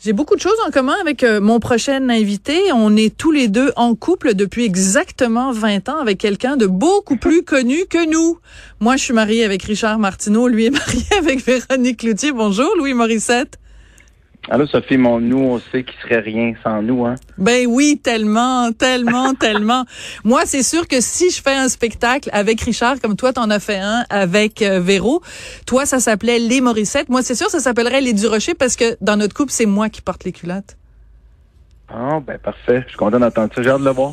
J'ai beaucoup de choses en commun avec euh, mon prochain invité. On est tous les deux en couple depuis exactement 20 ans avec quelqu'un de beaucoup plus connu que nous. Moi, je suis mariée avec Richard Martineau. Lui est marié avec Véronique Cloutier. Bonjour, Louis Morissette. Allô, Sophie, mon nous, on sait qu'il serait rien sans nous, hein? Ben oui, tellement, tellement, tellement. Moi, c'est sûr que si je fais un spectacle avec Richard, comme toi, t'en as fait un avec euh, Véro, toi, ça s'appelait Les Morissettes. Moi, c'est sûr, ça s'appellerait Les Durocher parce que dans notre couple, c'est moi qui porte les culottes. Ah, ben parfait. Je suis content d'entendre ça. J'ai hâte de le voir.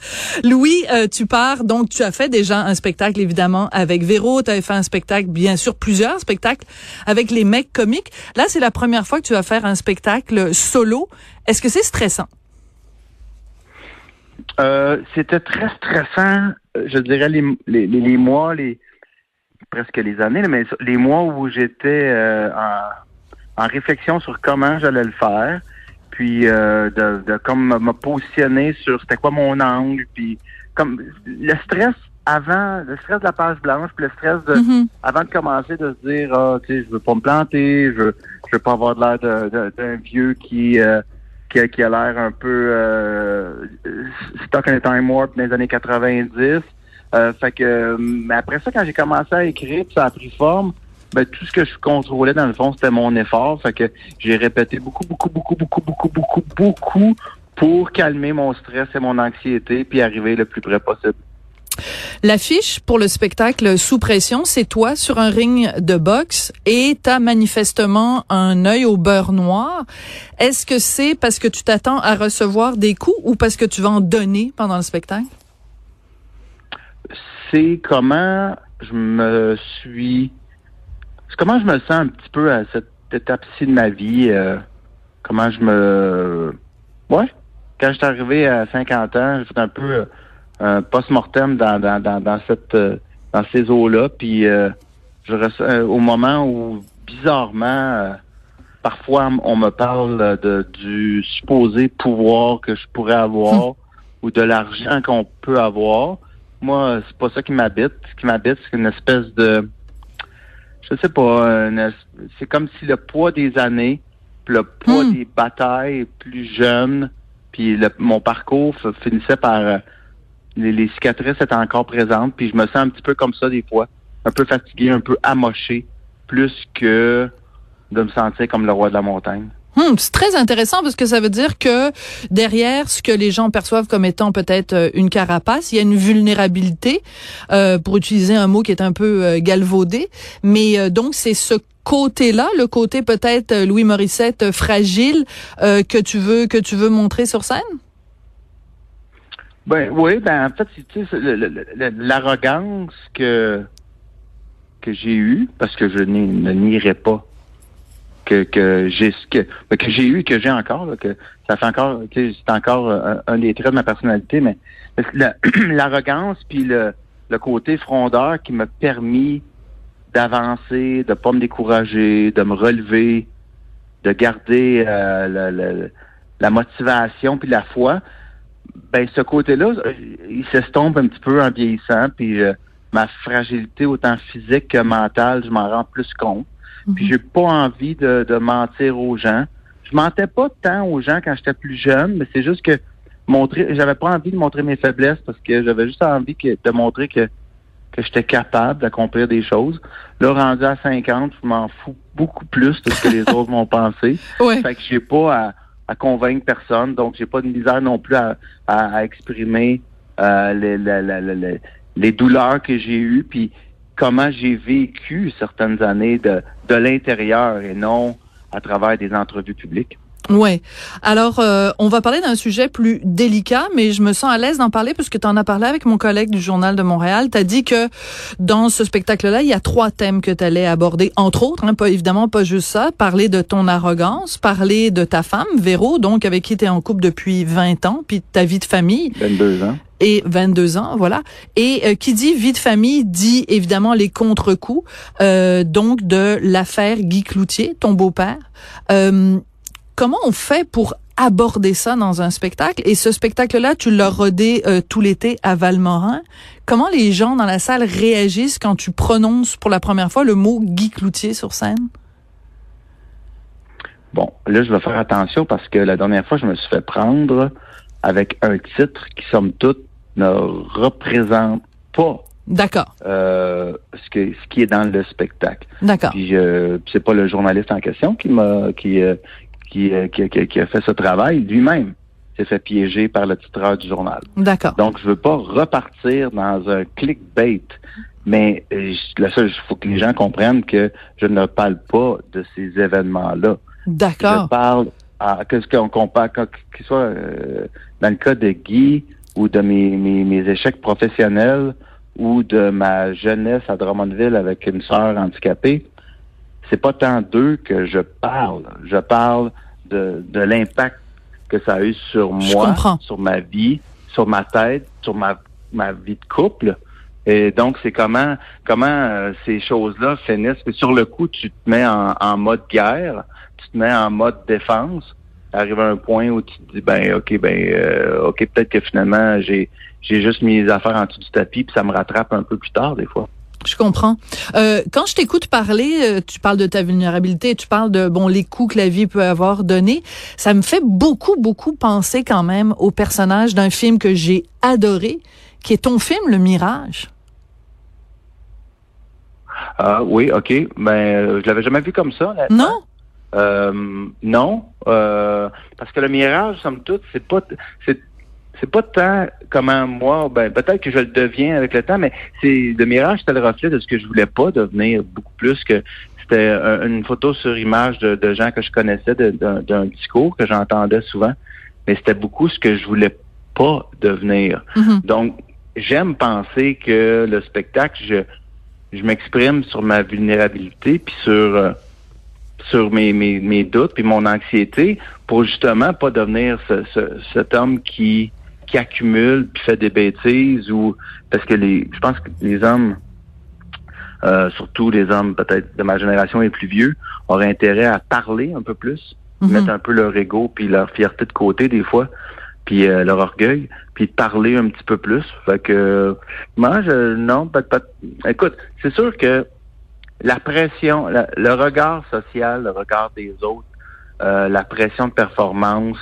Louis, euh, tu pars, donc tu as fait déjà un spectacle, évidemment, avec Véro. Tu avais fait un spectacle, bien sûr, plusieurs spectacles avec les mecs comiques. Là, c'est la première fois que tu vas faire un spectacle solo. Est-ce que c'est stressant? Euh, C'était très stressant, euh, je dirais, les, mois, les presque les années, mais les mois où j'étais en réflexion sur comment j'allais le faire puis euh, de, de comme me positionner sur c'était quoi mon angle, puis comme le stress avant, le stress de la page blanche, puis le stress de Mhm. avant de commencer de se dire ah tu sais je veux pas me planter, je veux, je veux pas avoir de l'air d'un vieux qui euh, qui, a- qui a l'air un peu euh, stock in a time warp dans les années 90. Euh, fait que mais après ça quand j'ai commencé à écrire, puis ça a pris forme, ben, tout ce que je contrôlais dans le fond, c'était mon effort. Fait que j'ai répété beaucoup, beaucoup, beaucoup, beaucoup, beaucoup, beaucoup, beaucoup pour calmer mon stress et mon anxiété puis arriver le plus près possible. L'affiche pour le spectacle Sous pression, c'est toi sur un ring de boxe et t'as manifestement un œil au beurre noir. Est-ce que c'est parce que tu t'attends à recevoir des coups ou parce que tu vas en donner pendant le spectacle? C'est comment je me suis... Comment je me sens un petit peu à cette étape-ci de ma vie. euh, comment je me... Ouais. Quand j'étais arrivé à 50 ans, fait un peu euh, post-mortem dans, dans, dans, dans cette euh, dans ces eaux-là. Puis euh, je ressens- euh, au moment où, bizarrement, euh, parfois on me parle de, du supposé pouvoir que je pourrais avoir ou de l'argent qu'on peut avoir. Moi, c'est pas ça qui m'habite. Ce qui m'habite, c'est une espèce de je sais pas, es- c'est comme si le poids des années, puis le poids Hmm. des batailles plus jeunes, puis le- mon parcours finissait par euh, les, les cicatrices étaient encore présentes, puis je me sens un petit peu comme ça des fois, un peu fatigué, un peu amoché, plus que de me sentir comme le roi de la montagne. Hum, c'est très intéressant parce que ça veut dire que derrière ce que les gens perçoivent comme étant peut-être euh, une carapace, il y a une vulnérabilité, euh, pour utiliser un mot qui est un peu euh, galvaudé. Mais euh, donc c'est ce côté-là, le côté peut-être Louis Morissette fragile que tu veux que tu veux montrer sur scène? Ben oui, ben en fait, c'est- l'arrogance que que j'ai eue, parce que je ne nierai pas que que j'ai que ben, que j'ai eu et que j'ai encore, là, que ça fait encore, c'est encore euh, un, des traits de ma personnalité, mais la- l'arrogance puis le le côté frondeur qui m'a permis d'avancer, de pas me décourager, de me relever, de garder euh, le- la motivation puis la foi ben ce côté-là, il s'estompe un petit peu en vieillissant, puis euh, ma fragilité autant physique que mentale, je m'en rends plus compte. Puis j'ai pas envie de, de mentir aux gens. Je mentais pas tant aux gens quand j'étais plus jeune, mais c'est juste que montrer, j'avais pas envie de montrer mes faiblesses parce que j'avais juste envie que, de montrer que que j'étais capable d'accomplir des choses. Là, rendu à 50, je m'en fous beaucoup plus de ce que les autres vont penser. Ouais. Fait que j'ai pas à, à convaincre personne, donc j'ai pas de misère non plus à, à, à exprimer euh, les, la- la- les douleurs que j'ai eues, puis comment j'ai vécu certaines années de, de l'intérieur et non à travers des entrevues publiques. Ouais. Alors, euh, on va parler d'un sujet plus délicat, mais je me sens à l'aise d'en parler parce que tu en as parlé avec mon collègue du Journal de Montréal. Tu as dit que dans ce spectacle-là, il y a trois thèmes que tu allais aborder, entre autres, hein, pas évidemment pas juste ça, parler de ton arrogance, parler de ta femme, Véro, donc avec qui tu es en couple depuis 20 ans, puis ta vie de famille 22 ans. et 22 ans, voilà. Et euh, qui dit vie de famille dit évidemment les contre-coups, euh, donc de l'affaire Guy Cloutier, ton beau-père. Euh, comment on fait pour aborder ça dans un spectacle? Et ce spectacle-là, tu l'as rodé euh, tout l'été à Valmorin. Comment les gens dans la salle réagissent quand tu prononces pour la première fois le mot Guy Cloutier sur scène? Bon, là, je vais faire attention parce que la dernière fois, je me suis fait prendre avec un titre qui, somme toute, ne représente pas D'accord. Euh, ce, que, ce qui est dans le spectacle. D'accord. Puis euh, c'est pas le journaliste en question qui m'a qui, euh, qui, qui, qui, a fait ce travail lui-même s'est fait piéger par le titreur du journal. D'accord. Donc je veux pas repartir dans un clickbait, mais la seule, il faut que les gens comprennent que je ne parle pas de ces événements-là. D'accord. Je parle à qu'est-ce qu'on compare, qu'il soit dans le cas de Guy ou de mes, mes, mes échecs professionnels ou de ma jeunesse à Drummondville avec une sœur handicapée, c'est pas tant d'eux que je parle. Je parle de, de l'impact que ça a eu sur moi, sur ma vie, sur ma tête, sur ma, ma vie de couple. Et donc, c'est comment comment euh, ces choses-là finissent. sur le coup, tu te mets en, en, mode guerre, tu te mets en mode défense. Arrive à un point où tu te dis, ben, ok, ben, euh, ok, peut-être que finalement, j'ai j'ai juste mis les affaires en dessous du tapis, puis ça me rattrape un peu plus tard, des fois. Je comprends. Euh, quand je t'écoute parler, euh, tu parles de ta vulnérabilité, tu parles de bon les coups que la vie peut avoir donné. Ça me fait beaucoup beaucoup penser quand même au personnage d'un film que j'ai adoré, qui est ton film Le Mirage. Ah oui, ok. Ben euh, je l'avais jamais vu comme ça. Non? Euh, non, euh, parce que le mirage, somme toute, c'est pas, c'est c'est pas tant comment moi, ben peut-être que je le deviens avec le temps, mais c'est le mirage, c'était le reflet de ce que je voulais pas devenir beaucoup plus que c'était une photo sur image de, gens que je connaissais, d'un discours que j'entendais souvent, mais c'était beaucoup ce que je voulais pas devenir. Mm-hmm. Donc, j'aime penser que le spectacle, je, je m'exprime sur ma vulnérabilité, puis sur euh, sur mes, mes, mes doutes, puis mon anxiété, pour justement pas devenir ce, cet homme qui qui accumule puis fait des bêtises ou parce que les je pense que les hommes euh, surtout les hommes peut-être de ma génération et plus vieux auraient intérêt à parler un peu plus Mhm. mettre un peu leur ego puis leur fierté de côté des fois puis euh, leur orgueil puis parler un petit peu plus fait que moi je non pas, pas écoute c'est sûr que la pression le regard social le regard des autres euh, la pression de performance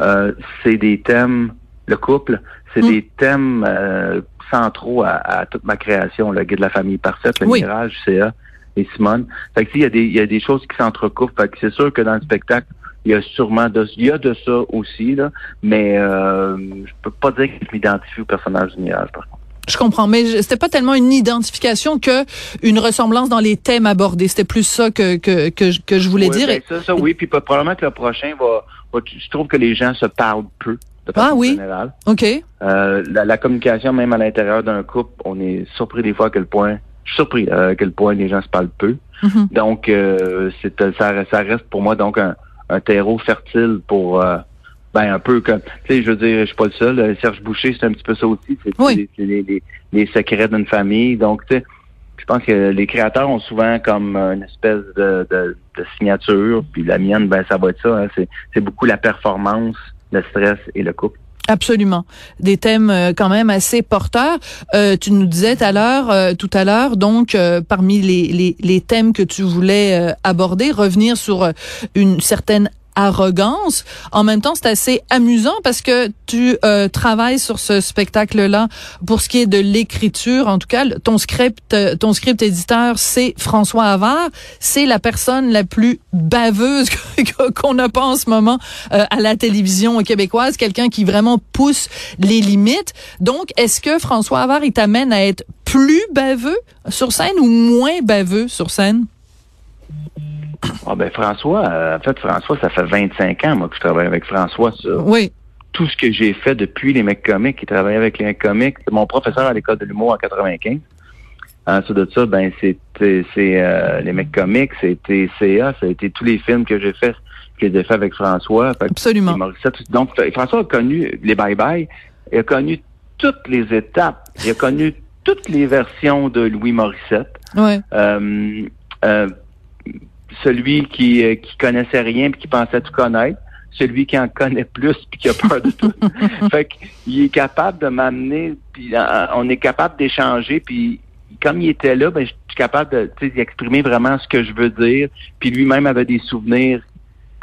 euh, c'est des thèmes le couple, c'est Mm. des thèmes euh, centraux à, à, toute ma création, le guide de la famille parfaite, le Oui. mirage, CA et Simone. Fait que il y a des il y a des choses qui s'entrecoupent. Fait que c'est sûr que dans le spectacle, il y a sûrement de il y a de ça aussi là, mais euh, je peux pas dire que je m'identifie au personnage du mirage par contre. Je comprends, mais c'était pas tellement une identification que une ressemblance dans les thèmes abordés. C'était plus ça que que que, je- que je voulais Oui, dire. ben, ça, ça, oui, puis probablement que le prochain va, va- je trouve que les gens se parlent peu de façon Ah oui? générale. Ok. Euh, la, la communication, même à l'intérieur d'un couple, on est surpris des fois à quel point, je suis surpris euh, à quel point les gens se parlent peu. Mhm. Donc, euh, c'est euh, ça, ça reste pour moi donc un, un terreau fertile pour, euh, ben un peu comme, tu sais, je veux dire, je suis pas le seul. Serge Boucher, c'est un petit peu ça aussi. C'est Oui. les, les, les secrets d'une famille. Donc, tu sais, je pense que les créateurs ont souvent comme une espèce de, de, de signature. Puis la mienne, ben ça va être ça. hein. c'est c'est beaucoup la performance, le stress et le couple. Absolument. Des thèmes euh, quand même assez porteurs. Euh, tu nous disais tout à l'heure, euh, tout à l'heure, donc euh, parmi les, les, les thèmes que tu voulais euh, aborder, revenir sur une certaine arrogance. En même temps, c'est assez amusant parce que tu euh, travailles sur ce spectacle-là pour ce qui est de l'écriture. En tout cas, ton script, euh, ton script éditeur, c'est François Havard. C'est la personne la plus baveuse qu'on n'a pas en ce moment euh, à la télévision québécoise. Quelqu'un qui vraiment pousse les limites. Donc, est-ce que François Havard, il t'amène à être plus baveux sur scène ou moins baveux sur scène? Ah ben François, euh, en fait François, ça fait 25 ans moi que je travaille avec François sur Oui. tout ce que j'ai fait depuis les mecs comiques, qui travaillait avec les mecs comiques. C'est mon professeur à l'école de l'humour en 95. Ensuite de ça, ben c'était c'est euh, les mecs comiques, c'était CA, ça a été tous les films que j'ai fait, que j'ai fait avec François. Fait Absolument. Donc François a connu les bye bye, il a connu toutes les étapes, il a connu toutes les versions de Louis Morissette. Ouais. Euh, euh, celui qui, euh, qui connaissait rien puis qui pensait tout connaître, celui qui en connaît plus puis qui a peur de tout. fait qu'il est capable de m'amener, puis euh, on est capable d'échanger, puis comme il était là, ben, je suis capable de tu sais, d'exprimer vraiment ce que je veux dire. Puis lui-même avait des souvenirs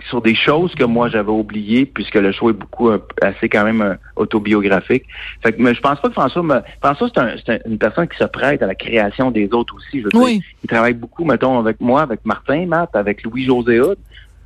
sur des choses que moi j'avais oubliées puisque le show est beaucoup assez quand même autobiographique. Fait que, mais je pense pas que François me, François c'est une personne qui se prête à la création des autres aussi. Je oui. il travaille beaucoup, mettons, avec moi, avec Martin, Matt, avec Louis José.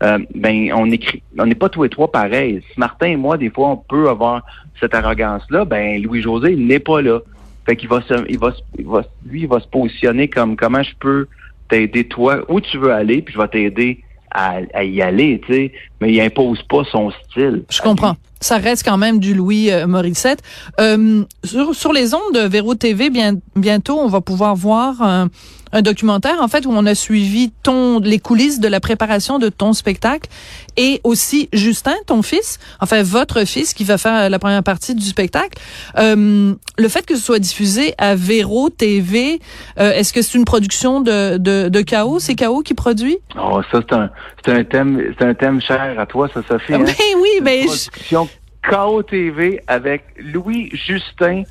Euh, ben on écrit, on n'est pas tous les trois pareils. Si Martin et moi, des fois, on peut avoir cette arrogance-là, ben Louis José, il n'est pas là. Fait qu'il va se, il va, il va, lui, il va se positionner comme comment je peux t'aider toi où tu veux aller, puis je vais t'aider à, y aller, tu sais, mais il impose pas son style. Je comprends. Ça reste quand même du Louis euh, Morissette. Euh, sur, sur les ondes de Véro TV, bien, bientôt, on va pouvoir voir un, un documentaire en fait où on a suivi ton les coulisses de la préparation de ton spectacle et aussi Justin, ton fils, enfin votre fils qui va faire la première partie du spectacle. Euh, le fait que ce soit diffusé à Véro TV, euh, est-ce que c'est une production de de, de Chaos C'est Chaos qui produit? Oh, ça c'est un c'est un thème c'est un thème cher à toi, ça Sophie. Hein? Ben oui, mais production Chaos TV avec Louis Justin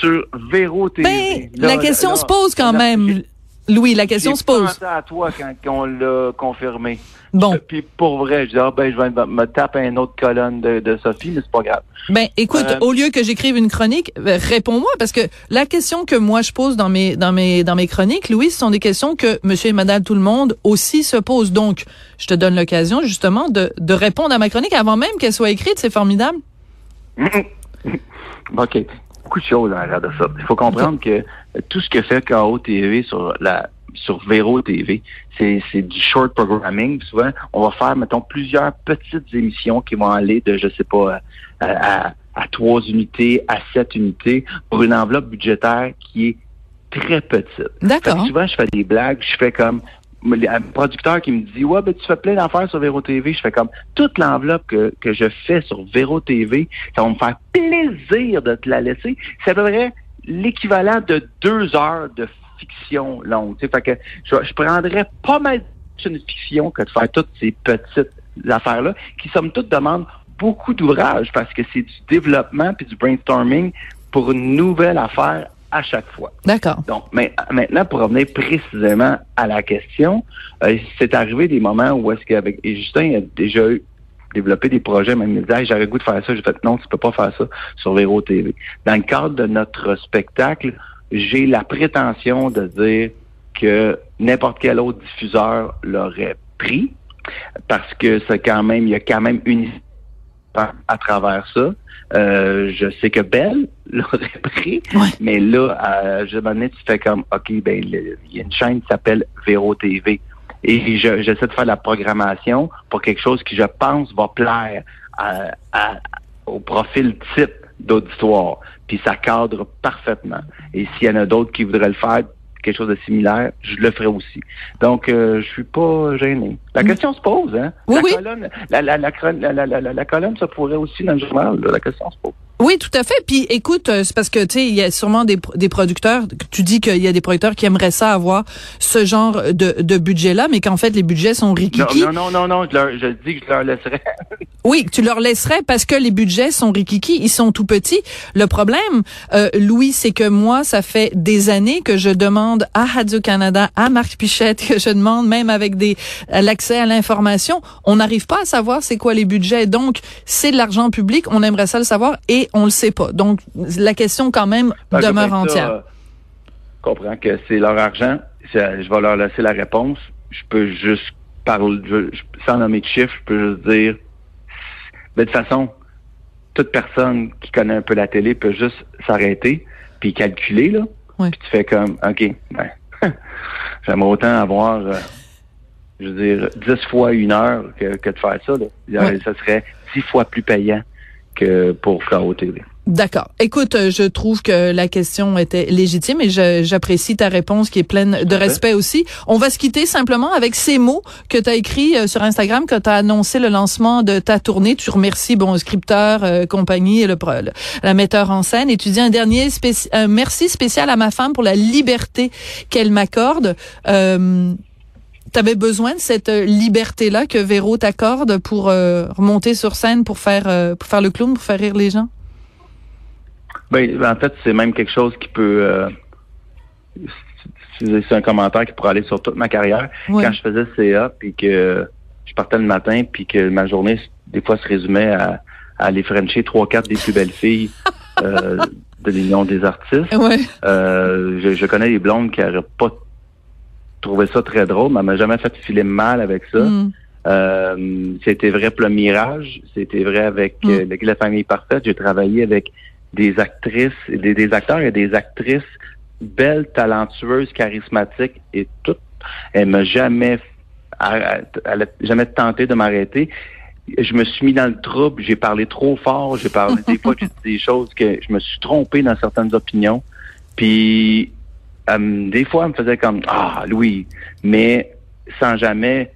sur Véro TV. Ben, la question se pose quand même. Louis, la question se pose. à toi quand, on l'a confirmé. Bon. Puis pour vrai, je dis, ah, ben, je vais me taper une autre colonne de, de Sophie, mais c'est pas grave. Ben, écoute, euh, au lieu que j'écrive une chronique, ben, réponds-moi, parce que la question que moi je pose dans mes, dans mes, dans mes chroniques, Louis, ce sont des questions que monsieur et madame tout le monde aussi se posent. Donc, je te donne l'occasion, justement, de, de répondre à ma chronique avant même qu'elle soit écrite. C'est formidable. OK beaucoup de choses en arrière de ça. Il faut comprendre que tout ce que fait KO TV sur la sur Véro TV, c'est, du short programming. Souvent, on va faire, mettons, plusieurs petites émissions qui vont aller de, je sais pas, à, à, trois unités, à sept unités, pour une enveloppe budgétaire qui est très petite. D'accord. Souvent, je fais des blagues, je fais comme, un producteur qui me dit Ouais, ben tu fais plein d'affaires sur Véro TV, je fais comme toute l'enveloppe que, que je fais sur Véro TV, ça va me faire plaisir de te la laisser. C'est à peu près l'équivalent de deux heures de fiction longue. Fait que je, je prendrais pas mal de fiction que de faire toutes ces petites affaires-là, qui somme toute demandent beaucoup d'ouvrage parce que c'est du développement puis du brainstorming pour une nouvelle affaire à chaque fois. D'accord. Donc, mais, maintenant, pour revenir précisément à la question, euh, c'est arrivé des moments où est-ce qu'avec et Justin a déjà eu développé des projets, même il me disait j'aurais goût de faire ça. J'ai fait non, tu peux pas faire ça sur Véro TV. Dans le cadre de notre spectacle, j'ai la prétention de dire que n'importe quel autre diffuseur l'aurait pris parce que c'est quand même, il y a quand même une à travers ça. Euh, je sais que Belle l'aurait pris, mais là, à, je me tu fais comme, OK, ben, il y a une chaîne qui s'appelle Véro TV. Et j'essaie de faire la programmation pour quelque chose qui, je pense, va plaire au profil type d'auditoire. Puis ça cadre parfaitement. Et s'il y en a d'autres qui voudraient le faire, quelque chose de similaire, je le ferai aussi. Donc, euh, je suis pas gêné. La mm. question se pose, hein? Oui, la, Colonne, la, la, la, colonne, ça pourrait aussi dans le journal. la question se pose. Oui, tout à fait. Puis écoute, euh, c'est parce que tu sais, il y a sûrement des, des producteurs. Tu dis qu'il y a des producteurs qui aimeraient ça avoir ce genre de, de budget-là, mais qu'en fait les budgets sont rikiki. Non, non, non, non, je, leur, je dis que je leur laisserais. oui, tu leur laisserais parce que les budgets sont rikiki, ils sont tout petits. Le problème, euh, Louis, c'est que moi, ça fait des années que je demande à Radio Canada, à Marc Pichette, que je demande même avec des l'accès à l'information, on n'arrive pas à savoir c'est quoi les budgets. Donc, c'est de l'argent public, on aimerait ça le savoir et on le sait pas. Donc, la question quand même ben, demeure entière. je comprends que c'est leur argent. Je vais leur laisser la réponse. Je peux juste parler, sans nommer de chiffres, je peux juste dire, de toute façon, toute personne qui connaît un peu la télé peut juste s'arrêter puis calculer là. Puis tu fais comme, ok, ben, j'aimerais autant avoir, euh, je veux dire, dix fois une heure que, de faire ça. Ça serait dix fois plus payant pour KO TV. D'accord. Écoute, euh, je trouve que la question était légitime et j'apprécie ta réponse qui est pleine de respect aussi. On va se quitter simplement avec ces mots que tu as écrits euh, sur Instagram quand tu as annoncé le lancement de ta tournée. Tu remercies bon scripteur, euh, compagnie et le, la metteur en scène et tu dis un dernier un merci spécial à ma femme pour la liberté qu'elle m'accorde. Euh, tu avais besoin de cette liberté-là que Véro t'accorde pour remonter sur scène, pour faire, pour faire le clown, pour faire rire les gens? Ben, en fait, c'est même quelque chose qui peut. Euh, c'est un commentaire qui pourrait aller sur toute ma carrière. Quand je faisais CA, puis que je partais le matin, puis que ma journée, des fois, se résumait à, à aller frencher trois, quatre des plus belles filles euh, de l'Union des artistes. Ouais. Euh, je, je connais des blondes qui n'auraient pas trouvé ça très drôle, mais elle m'a jamais fait filer mal avec ça. Mm. Euh, c'était vrai pour le Mirage, c'était vrai avec Mm. euh, avec la famille parfaite. J'ai travaillé avec des actrices, des, des acteurs et des actrices belles, talentueuses, charismatiques et toutes. Elle m'a jamais, elle a jamais tenté de m'arrêter. Je me suis mis dans le trouble, j'ai parlé trop fort, j'ai parlé des fois j'ai dit des choses que je me suis trompé dans certaines opinions. Puis euh, des fois, elle me faisait comme Ah, Louis, mais sans jamais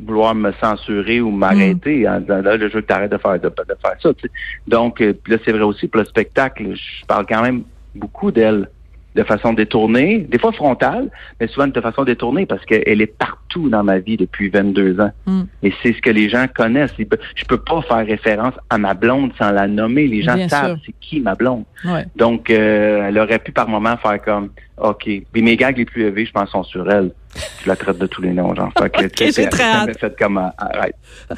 vouloir me censurer ou m'arrêter en disant là, je veux que tu arrêtes de faire, de, de faire ça. tu sais. Donc, euh, là, c'est vrai aussi pour le spectacle. Je parle quand même beaucoup d'elle de façon détournée, des fois frontale, mais souvent de façon détournée parce qu'elle est partout dans ma vie depuis 22 ans. Mm. Et c'est ce que les gens connaissent. Je peux pas faire référence à ma blonde sans la nommer. Les gens Bien savent c'est qui ma blonde. Ouais. Donc, euh, elle aurait pu par moment faire comme, OK. Puis mes gags les plus élevés, je pense, sont sur elle. Je la traite de tous les noms, genre. Fait que, j'ai très hâte. fait comme, euh, arrête.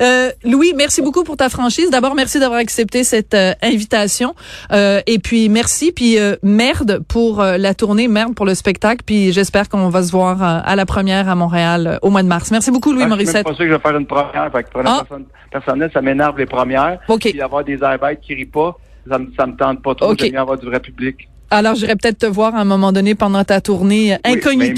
Euh, Louis, merci beaucoup pour ta franchise. D'abord, merci d'avoir accepté cette euh, invitation. Euh, et puis, merci. Puis, euh, merde pour euh, la tournée, merde pour le spectacle. Puis, j'espère qu'on va se voir à la première à Montréal au mois de mars. Merci beaucoup, Louis Ah, je suis Morissette. pas sûr que je vais faire une première. Fait que pour la Ah. personne personnelle, ça m'énerve les premières. OK. Puis avoir des airbêtes qui rient pas, ça me, ça me tente pas trop. OK. J'aime avoir du vrai public. Alors, j'irai peut-être te voir à un moment donné pendant ta tournée Oui, incognito. mais- mais-